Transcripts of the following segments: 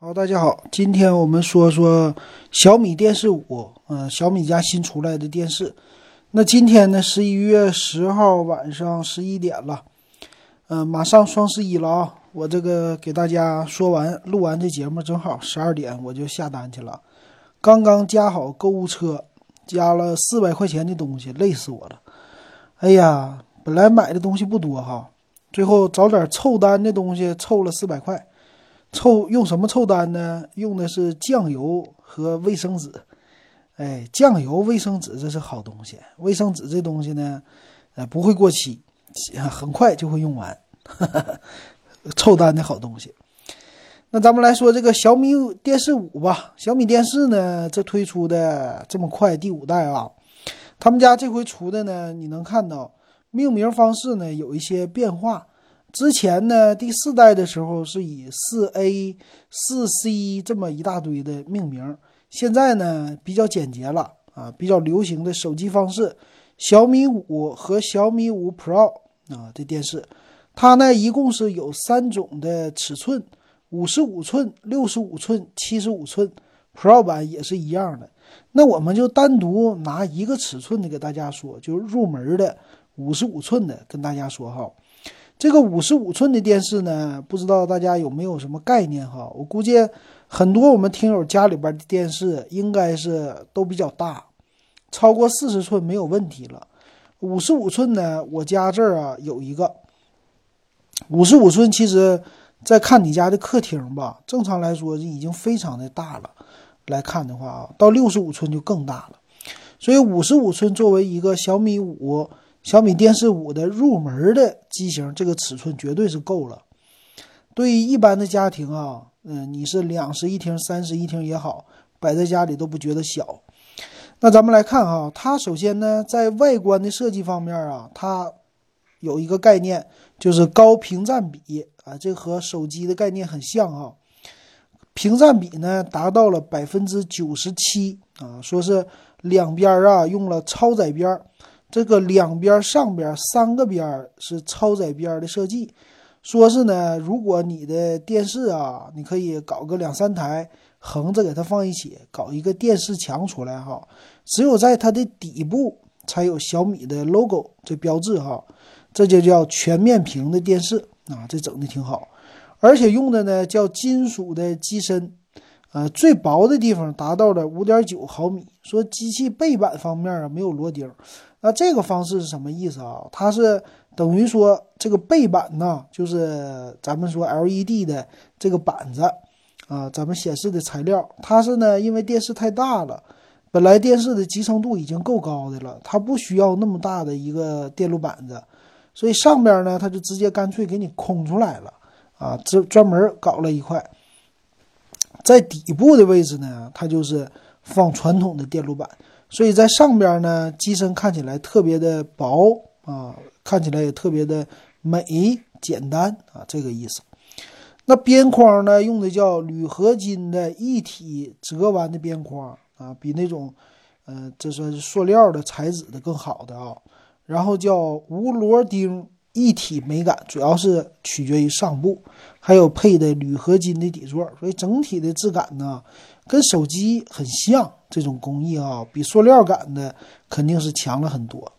好，大家好，今天我们说说小米电视五，嗯，小米家新出来的电视。那今天呢，十一月十号晚上十一点了，嗯，马上双十一了啊！我这个给大家说完，录完这节目正好十二点我就下单去了，刚刚加好购物车，加了四百块钱的东西，累死我了。哎呀，本来买的东西不多哈，最后找点凑单的东西，凑了四百块。凑用什么凑单呢？用的是酱油和卫生纸。哎，酱油、卫生纸这是好东西。卫生纸这东西呢，呃，不会过期，很快就会用完。凑单的好东西。那咱们来说这个小米电视五吧。小米电视呢，这推出的这么快，第五代啊，他们家这回出的呢，你能看到命名方式呢有一些变化。之前呢，第四代的时候是以四 A、四 C 这么一大堆的命名，现在呢比较简洁了啊，比较流行的手机方式，小米五和小米五 Pro 啊这电视，它呢一共是有三种的尺寸，五十五寸、六十五寸、七十五寸，Pro 版也是一样的。那我们就单独拿一个尺寸的给大家说，就是入门的五十五寸的，跟大家说哈。这个五十五寸的电视呢，不知道大家有没有什么概念哈？我估计很多我们听友家里边的电视应该是都比较大，超过四十寸没有问题了。五十五寸呢，我家这儿啊有一个五十五寸，其实在看你家的客厅吧，正常来说已经非常的大了。来看的话啊，到六十五寸就更大了。所以五十五寸作为一个小米五。小米电视五的入门的机型，这个尺寸绝对是够了。对于一般的家庭啊，嗯，你是两室一厅、三室一厅也好，摆在家里都不觉得小。那咱们来看哈，它首先呢，在外观的设计方面啊，它有一个概念，就是高屏占比啊，这和手机的概念很像哈。屏占比呢达到了百分之九十七啊，说是两边啊用了超窄边。这个两边上边三个边是超窄边的设计，说是呢，如果你的电视啊，你可以搞个两三台横着给它放一起，搞一个电视墙出来哈。只有在它的底部才有小米的 logo 这标志哈，这就叫全面屏的电视啊，这整的挺好，而且用的呢叫金属的机身，呃，最薄的地方达到了五点九毫米。说机器背板方面啊没有螺钉。那这个方式是什么意思啊？它是等于说这个背板呢，就是咱们说 LED 的这个板子啊，咱们显示的材料，它是呢，因为电视太大了，本来电视的集成度已经够高的了，它不需要那么大的一个电路板子，所以上边呢，它就直接干脆给你空出来了啊，这专门搞了一块，在底部的位置呢，它就是放传统的电路板。所以在上边呢，机身看起来特别的薄啊，看起来也特别的美简单啊，这个意思。那边框呢，用的叫铝合金的一体折弯的边框啊，比那种，呃，这算是塑料的材质的更好的啊。然后叫无螺钉一体美感，主要是取决于上部，还有配的铝合金的底座，所以整体的质感呢。跟手机很像，这种工艺啊，比塑料感的肯定是强了很多。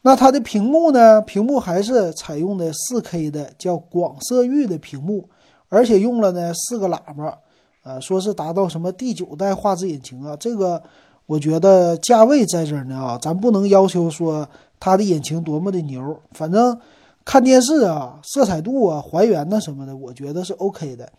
那它的屏幕呢？屏幕还是采用的 4K 的，叫广色域的屏幕，而且用了呢四个喇叭，啊，说是达到什么第九代画质引擎啊。这个我觉得价位在这儿呢啊，咱不能要求说它的引擎多么的牛，反正看电视啊，色彩度啊，还原呐什么的，我觉得是 OK 的。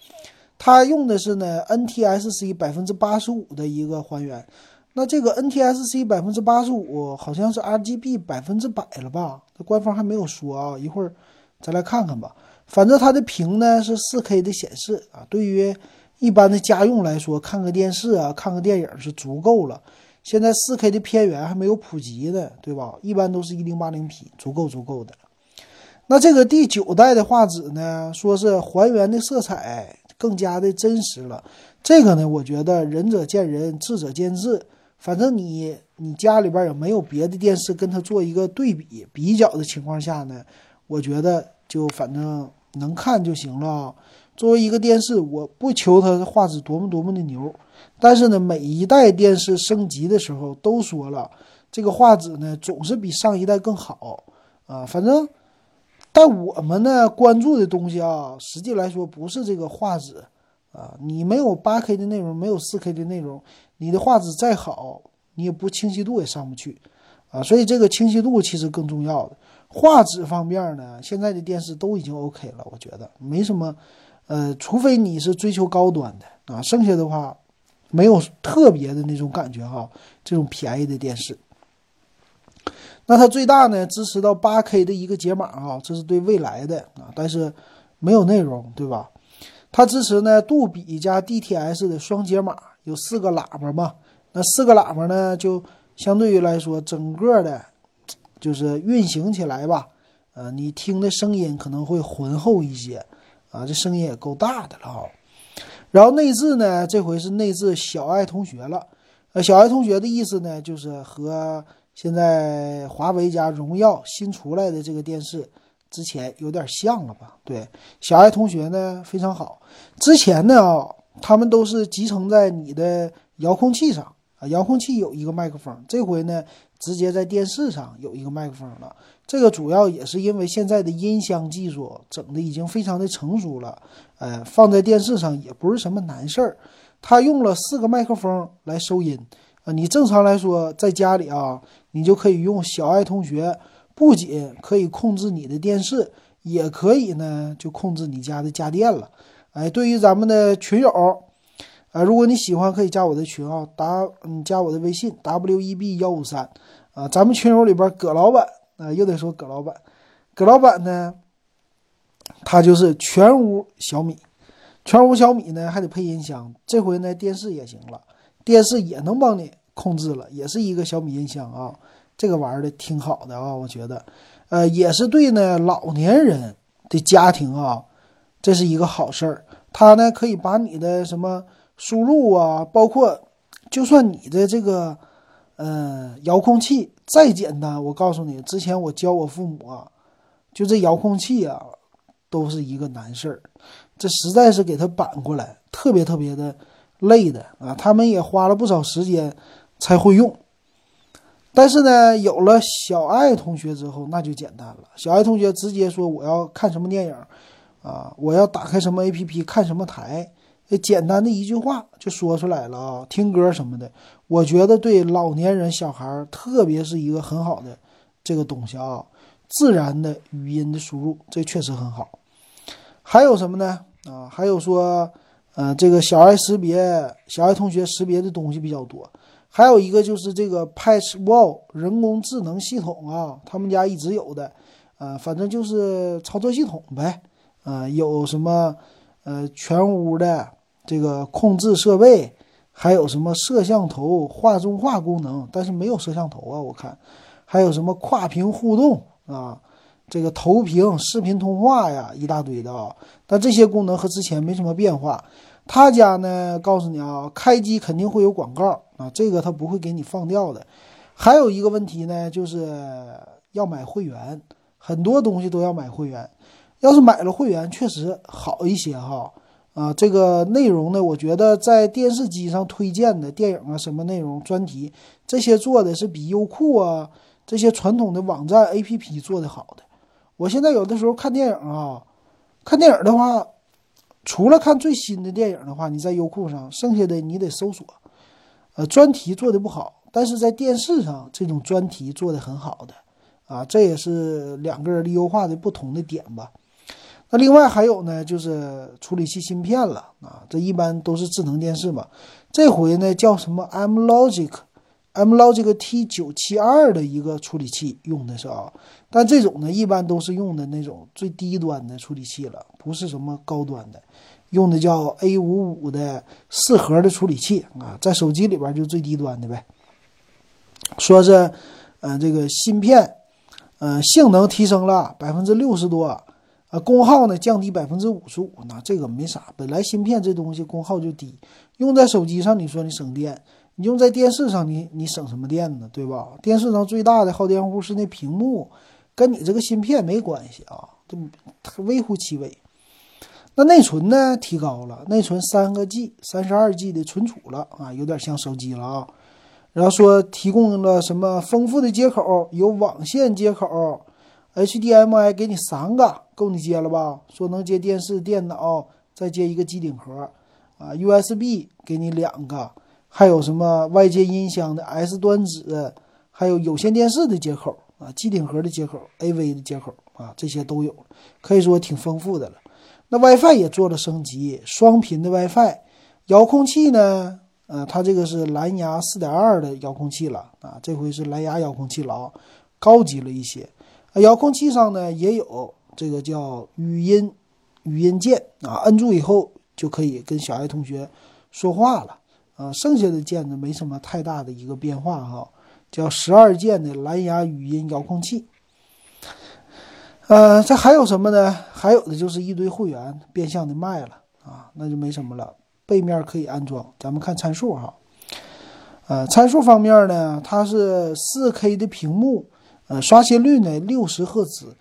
它用的是呢 NTSC 百分之八十五的一个还原，那这个 NTSC 百分之八十五好像是 RGB 百分之百了吧？这官方还没有说啊，一会儿再来看看吧。反正它的屏呢是 4K 的显示啊，对于一般的家用来说，看个电视啊，看个电影是足够了。现在 4K 的片源还没有普及呢，对吧？一般都是一零八零 P，足够足够的。那这个第九代的画质呢，说是还原的色彩。更加的真实了，这个呢，我觉得仁者见仁，智者见智。反正你你家里边有没有别的电视跟它做一个对比比较的情况下呢，我觉得就反正能看就行了。作为一个电视，我不求它的画质多么多么的牛，但是呢，每一代电视升级的时候都说了，这个画质呢总是比上一代更好啊。反正，但我们呢关注的东西啊，实际来说不是这个画质啊。你没有八 K 的内容，没有四 K 的内容，你的画质再好，你也不清晰度也上不去啊。所以这个清晰度其实更重要的。画质方面呢，现在的电视都已经 OK 了，我觉得没什么。呃，除非你是追求高端的啊，剩下的话没有特别的那种感觉哈。这种便宜的电视，那它最大呢支持到八 K 的一个解码啊，这是对未来的啊，但是没有内容，对吧？它支持呢杜比加 DTS 的双解码，有四个喇叭嘛，那四个喇叭呢就相对于来说整个的，就是运行起来吧，呃，你听的声音可能会浑厚一些。啊，这声音也够大的了哈。然后内置呢，这回是内置小爱同学了。呃，小爱同学的意思呢，就是和现在华为加荣耀新出来的这个电视之前有点像了吧？对，小爱同学呢非常好。之前呢啊，他们都是集成在你的遥控器上啊，遥控器有一个麦克风。这回呢，直接在电视上有一个麦克风了。这个主要也是因为现在的音箱技术整的已经非常的成熟了，呃，放在电视上也不是什么难事儿。它用了四个麦克风来收音，啊，你正常来说在家里啊，你就可以用小爱同学，不仅可以控制你的电视，也可以呢就控制你家的家电了。哎，对于咱们的群友，啊，如果你喜欢，可以加我的群啊，打嗯加我的微信 w e b 幺五三，啊，咱们群友里边葛老板。啊，又得说葛老板，葛老板呢，他就是全屋小米，全屋小米呢还得配音箱，这回呢电视也行了，电视也能帮你控制了，也是一个小米音箱啊，这个玩的挺好的啊，我觉得，呃，也是对呢老年人的家庭啊，这是一个好事儿，它呢可以把你的什么输入啊，包括就算你的这个。嗯，遥控器再简单，我告诉你，之前我教我父母啊，就这遥控器啊，都是一个难事儿，这实在是给他扳过来，特别特别的累的啊。他们也花了不少时间才会用，但是呢，有了小爱同学之后，那就简单了。小爱同学直接说我要看什么电影啊，我要打开什么 APP 看什么台。简单的一句话就说出来了啊，听歌什么的，我觉得对老年人、小孩特别是一个很好的这个东西啊，自然的语音的输入，这确实很好。还有什么呢？啊，还有说，呃，这个小爱识别，小爱同学识别的东西比较多。还有一个就是这个 Patch Wall 人工智能系统啊，他们家一直有的，呃，反正就是操作系统呗，呃，有什么，呃，全屋的。这个控制设备还有什么摄像头、画中画功能，但是没有摄像头啊。我看还有什么跨屏互动啊，这个投屏、视频通话呀，一大堆的啊。但这些功能和之前没什么变化。他家呢，告诉你啊，开机肯定会有广告啊，这个他不会给你放掉的。还有一个问题呢，就是要买会员，很多东西都要买会员。要是买了会员，确实好一些哈。啊，这个内容呢，我觉得在电视机上推荐的电影啊，什么内容专题这些做的是比优酷啊这些传统的网站 APP 做的好的。我现在有的时候看电影啊，看电影的话，除了看最新的电影的话，你在优酷上，剩下的你得搜索。呃，专题做的不好，但是在电视上这种专题做的很好的啊，这也是两个人的优化的不同的点吧。那另外还有呢，就是处理器芯片了啊，这一般都是智能电视嘛。这回呢叫什么 M Logic，M Logic T 九七二的一个处理器用的是啊，但这种呢一般都是用的那种最低端的处理器了，不是什么高端的，用的叫 A 五五的四核的处理器啊，在手机里边就最低端的呗。说是，呃，这个芯片，呃，性能提升了百分之六十多。功耗呢降低百分之五十五，那这个没啥。本来芯片这东西功耗就低，用在手机上你说你省电，你用在电视上你你省什么电呢？对吧？电视上最大的耗电户是那屏幕，跟你这个芯片没关系啊，这微乎其微。那内存呢提高了，内存三个 G、三十二 G 的存储了啊，有点像手机了啊。然后说提供了什么丰富的接口，有网线接口，HDMI 给你三个，够你接了吧？说能接电视、电脑，再接一个机顶盒啊，USB 给你两个，还有什么外接音箱的 S 端子，还有有线电视的接口啊，机顶盒的接口，AV 的接口啊，这些都有，可以说挺丰富的了。那 WiFi 也做了升级，双频的 WiFi，遥控器呢？呃，它这个是蓝牙四点二的遥控器了啊，这回是蓝牙遥控器了啊，高级了一些。遥控器上呢也有这个叫语音语音键啊，摁住以后就可以跟小爱同学说话了啊。剩下的键呢没什么太大的一个变化哈，叫十二键的蓝牙语音遥控器。呃，这还有什么呢？还有的就是一堆会员变相的卖了啊，那就没什么了。背面可以安装，咱们看参数哈。呃，参数方面呢，它是 4K 的屏幕，呃，刷新率呢六十赫兹。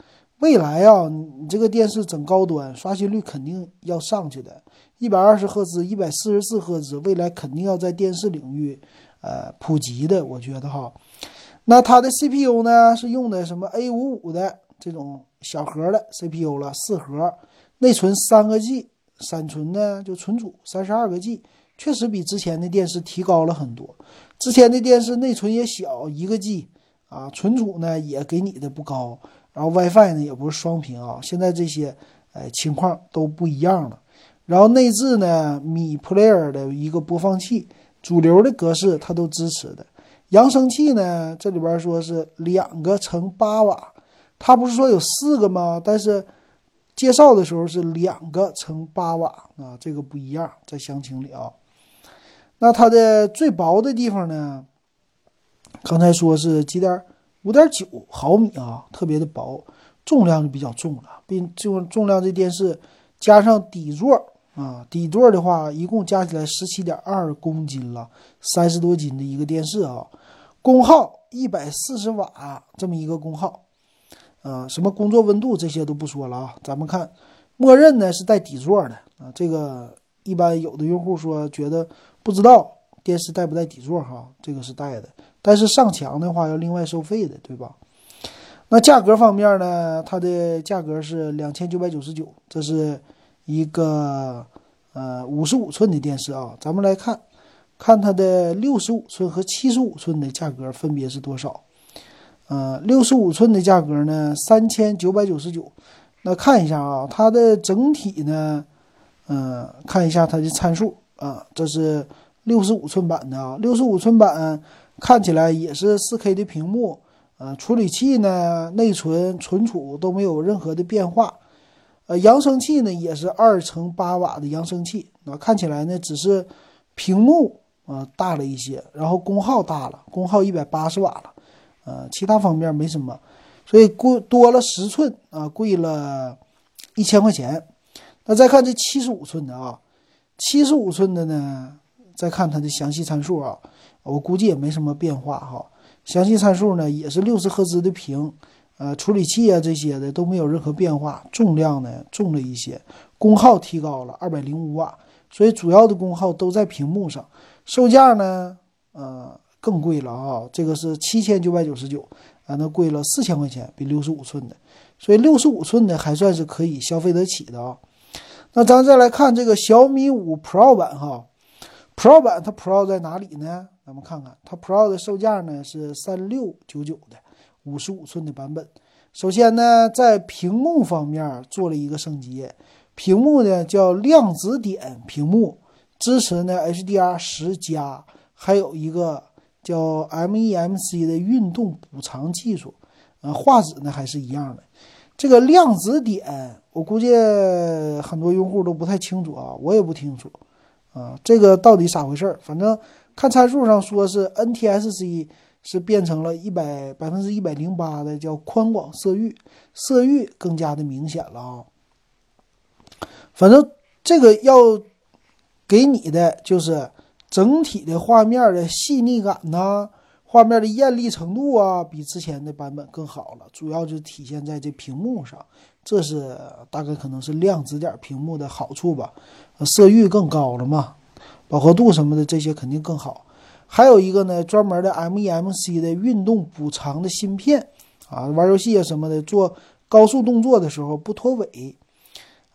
未来啊，你这个电视整高端，刷新率肯定要上去的。一百二十赫兹、一百四十四赫兹，未来肯定要在电视领域呃普及的，我觉得哈。那它的 CPU 呢，是用的什么 A 五五的这种小核的 CPU 了，四核，内存三个 G。闪存呢，就存储三十二个 G，确实比之前的电视提高了很多。之前的电视内存也小，一个 G 啊，存储呢也给你的不高，然后 WiFi 呢也不是双频啊。现在这些哎情况都不一样了。然后内置呢，米 Player 的一个播放器，主流的格式它都支持的。扬声器呢，这里边说是两个乘八瓦，它不是说有四个吗？但是。介绍的时候是两个乘八瓦啊，这个不一样，在详情里啊。那它的最薄的地方呢？刚才说是几点五点九毫米啊，特别的薄，重量就比较重了，并重重量这电视加上底座啊，底座的话一共加起来十七点二公斤了，三十多斤的一个电视啊，功耗一百四十瓦这么一个功耗。呃，什么工作温度这些都不说了啊，咱们看，默认呢是带底座的啊。这个一般有的用户说觉得不知道电视带不带底座哈，这个是带的，但是上墙的话要另外收费的，对吧？那价格方面呢，它的价格是两千九百九十九，这是一个呃五十五寸的电视啊。咱们来看看它的六十五寸和七十五寸的价格分别是多少。呃，六十五寸的价格呢，三千九百九十九。那看一下啊，它的整体呢，嗯，看一下它的参数啊，这是六十五寸版的啊。六十五寸版看起来也是四 K 的屏幕，呃，处理器呢、内存、存储都没有任何的变化。呃，扬声器呢也是二乘八瓦的扬声器，那看起来呢只是屏幕啊大了一些，然后功耗大了，功耗一百八十瓦了。呃，其他方面没什么，所以贵多了十寸啊，贵了一千块钱。那再看这七十五寸的啊，七十五寸的呢，再看它的详细参数啊，我估计也没什么变化哈。详细参数呢也是六十赫兹的屏，呃，处理器啊这些的都没有任何变化，重量呢重了一些，功耗提高了二百零五瓦，所以主要的功耗都在屏幕上。售价呢，呃。更贵了啊！这个是七千九百九十九啊，那贵了四千块钱，比六十五寸的，所以六十五寸的还算是可以消费得起的啊。那咱再来看这个小米五 Pro 版哈，Pro 版它 Pro 在哪里呢？咱们看看它 Pro 的售价呢是三六九九的五十五寸的版本。首先呢，在屏幕方面做了一个升级，屏幕呢叫量子点屏幕，支持呢 HDR 十加，还有一个。叫 MEMC 的运动补偿技术，呃，画质呢还是一样的。这个量子点，我估计很多用户都不太清楚啊，我也不清楚啊，这个到底咋回事儿？反正看参数上说是 NTSC 是变成了一百百分之一百零八的叫宽广色域，色域更加的明显了啊。反正这个要给你的就是。整体的画面的细腻感呐，画面的艳丽程度啊，比之前的版本更好了，主要就体现在这屏幕上，这是大概可能是亮指点屏幕的好处吧，色域更高了嘛，饱和度什么的这些肯定更好。还有一个呢，专门的 MEMC 的运动补偿的芯片啊，玩游戏啊什么的，做高速动作的时候不脱尾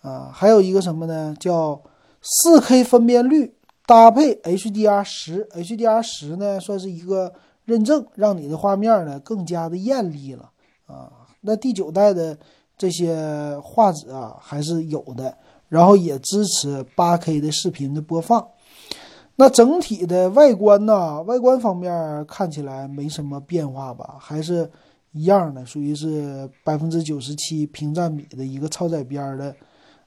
啊。还有一个什么呢，叫 4K 分辨率搭配 HDR 十，HDR 十呢算是一个认证，让你的画面呢更加的艳丽了啊。那第九代的这些画质啊还是有的，然后也支持 8K 的视频的播放。那整体的外观呢？外观方面看起来没什么变化吧，还是一样的，属于是百分之九十七屏占比的一个超窄边的，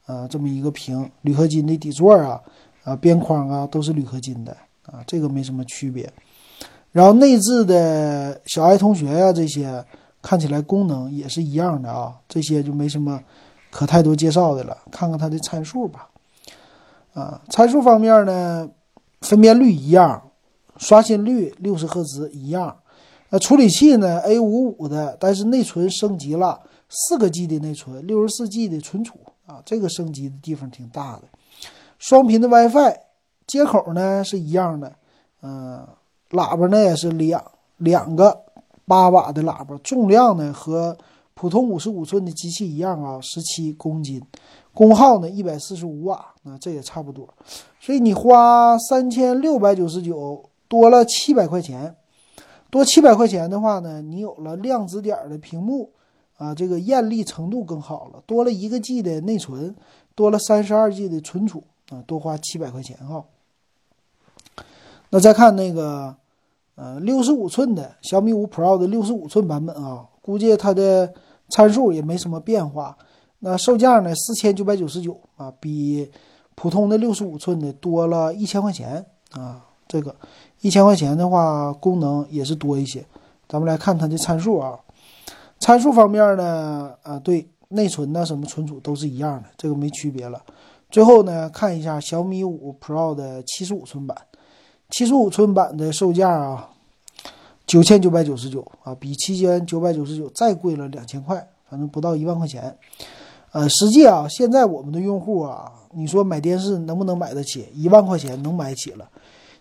呃，这么一个屏，铝合金的底座啊，啊，边框啊都是铝合金的啊，这个没什么区别。然后内置的小爱同学呀，这些看起来功能也是一样的啊，这些就没什么可太多介绍的了。看看它的参数吧，啊，参数方面呢？分辨率一样，刷新率六十赫兹一样，那处理器呢？A 五五的，但是内存升级了，四个 G 的内存，六十四 G 的存储啊，这个升级的地方挺大的。双频的 WiFi 接口呢是一样的，嗯，喇叭呢也是两两个八瓦的喇叭，重量呢和普通五十五寸的机器一样啊，十七公斤。功耗呢，一百四十五瓦，那这也差不多。所以你花三千六百九十九，多了七百块钱，多七百块钱的话呢，你有了量子点的屏幕，啊，这个艳丽程度更好了，多了一个 G 的内存，多了三十二 G 的存储，啊，多花七百块钱哈。那再看那个，呃，六十五寸的小米五 Pro 的六十五寸版本啊，估计它的参数也没什么变化。那售价呢？四千九百九十九啊，比普通的六十五寸的多了一千块钱啊。这个一千块钱的话，功能也是多一些。咱们来看它的参数啊。参数方面呢，啊，对，内存呢，什么存储都是一样的，这个没区别了。最后呢，看一下小米五 Pro 的七十五寸版，七十五寸版的售价啊，九千九百九十九啊，比七千九百九十九再贵了两千块，反正不到一万块钱。呃，实际啊，现在我们的用户啊，你说买电视能不能买得起？一万块钱能买起了。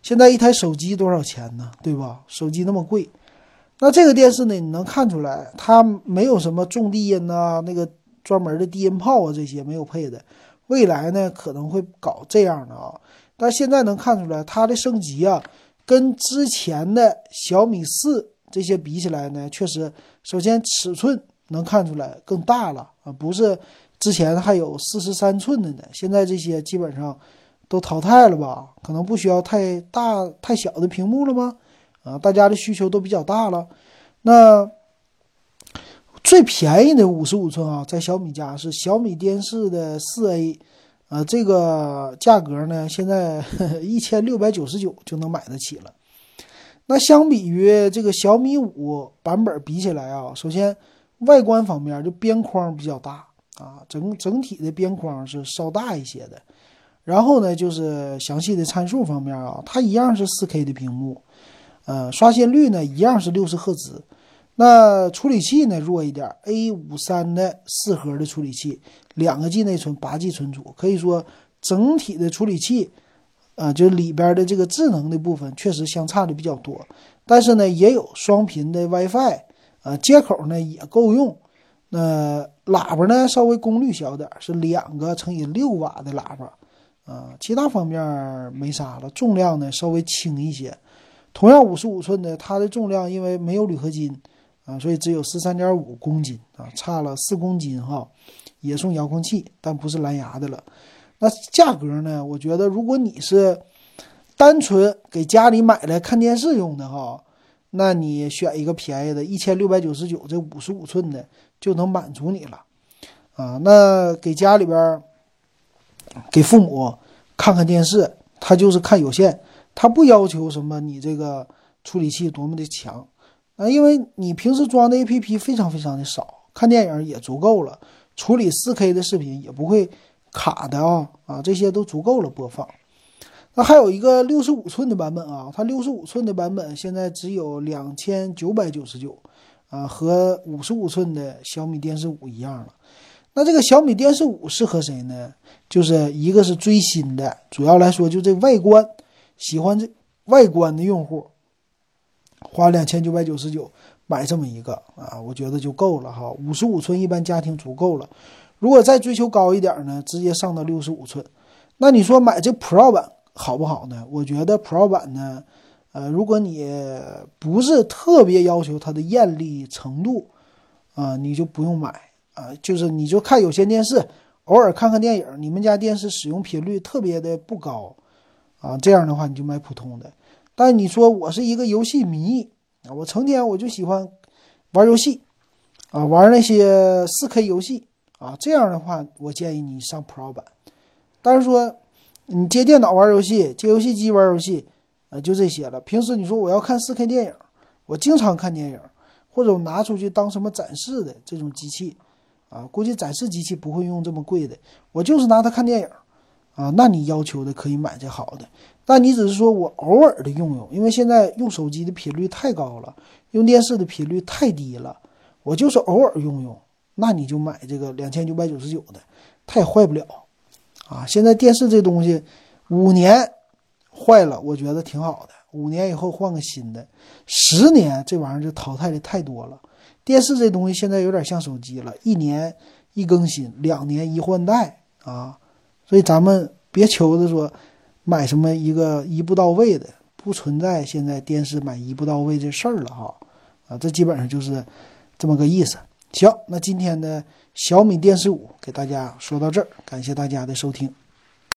现在一台手机多少钱呢？对吧？手机那么贵，那这个电视呢，你能看出来它没有什么重低音呐，那个专门的低音炮啊，这些没有配的。未来呢，可能会搞这样的啊。但现在能看出来，它的升级啊，跟之前的小米四这些比起来呢，确实，首先尺寸能看出来更大了啊，不是。之前还有四十三寸的呢，现在这些基本上都淘汰了吧？可能不需要太大太小的屏幕了吗？啊，大家的需求都比较大了。那最便宜的五十五寸啊，在小米家是小米电视的四 A，呃，这个价格呢，现在 一千六百九十九就能买得起了。那相比于这个小米五版本比起来啊，首先外观方面就边框比较大。啊，整整体的边框是稍大一些的，然后呢，就是详细的参数方面啊，它一样是 4K 的屏幕，呃，刷新率呢一样是六十赫兹，那处理器呢弱一点，A53 的四核的处理器，两个 G 内存，八 G 存储，可以说整体的处理器，啊，就里边的这个智能的部分确实相差的比较多，但是呢，也有双频的 WiFi，啊，接口呢也够用。那喇叭呢，稍微功率小点是两个乘以六瓦的喇叭，啊，其他方面没啥了。重量呢稍微轻一些，同样五十五寸的，它的重量因为没有铝合金，啊，所以只有十三点五公斤，啊，差了四公斤哈。也送遥控器，但不是蓝牙的了。那价格呢？我觉得如果你是单纯给家里买来看电视用的哈，那你选一个便宜的，一千六百九十九，这五十五寸的。就能满足你了，啊，那给家里边给父母看看电视，他就是看有线，他不要求什么你这个处理器多么的强，啊，因为你平时装的 APP 非常非常的少，看电影也足够了，处理 4K 的视频也不会卡的啊，啊，这些都足够了播放。那还有一个六十五寸的版本啊，它六十五寸的版本现在只有两千九百九十九，啊，和五十五寸的小米电视五一样了。那这个小米电视五适合谁呢？就是一个是追新的，主要来说就这外观，喜欢这外观的用户，花两千九百九十九买这么一个啊，我觉得就够了哈。五十五寸一般家庭足够了，如果再追求高一点呢，直接上到六十五寸。那你说买这 Pro 版好不好呢？我觉得 Pro 版呢，呃，如果你不是特别要求它的艳丽程度，啊，你就不用买。啊，就是你就看有线电视，偶尔看看电影。你们家电视使用频率特别的不高，啊，这样的话你就买普通的。但你说我是一个游戏迷啊，我成天我就喜欢玩游戏，啊，玩那些四 K 游戏啊，这样的话我建议你上 Pro 版。但是说你接电脑玩游戏，接游戏机玩游戏，啊，就这些了。平时你说我要看四 K 电影，我经常看电影，或者我拿出去当什么展示的这种机器。啊，估计展示机器不会用这么贵的，我就是拿它看电影，啊，那你要求的可以买这好的，但你只是说我偶尔的用用，因为现在用手机的频率太高了，用电视的频率太低了，我就是偶尔用用，那你就买这个两千九百九十九的，它也坏不了，啊，现在电视这东西五年坏了，我觉得挺好的，五年以后换个新的，十年这玩意儿就淘汰的太多了。电视这东西现在有点像手机了，一年一更新，两年一换代啊，所以咱们别求着说买什么一个一步到位的，不存在现在电视买一步到位这事儿了哈，啊，这基本上就是这么个意思。行，那今天的小米电视五给大家说到这儿，感谢大家的收听。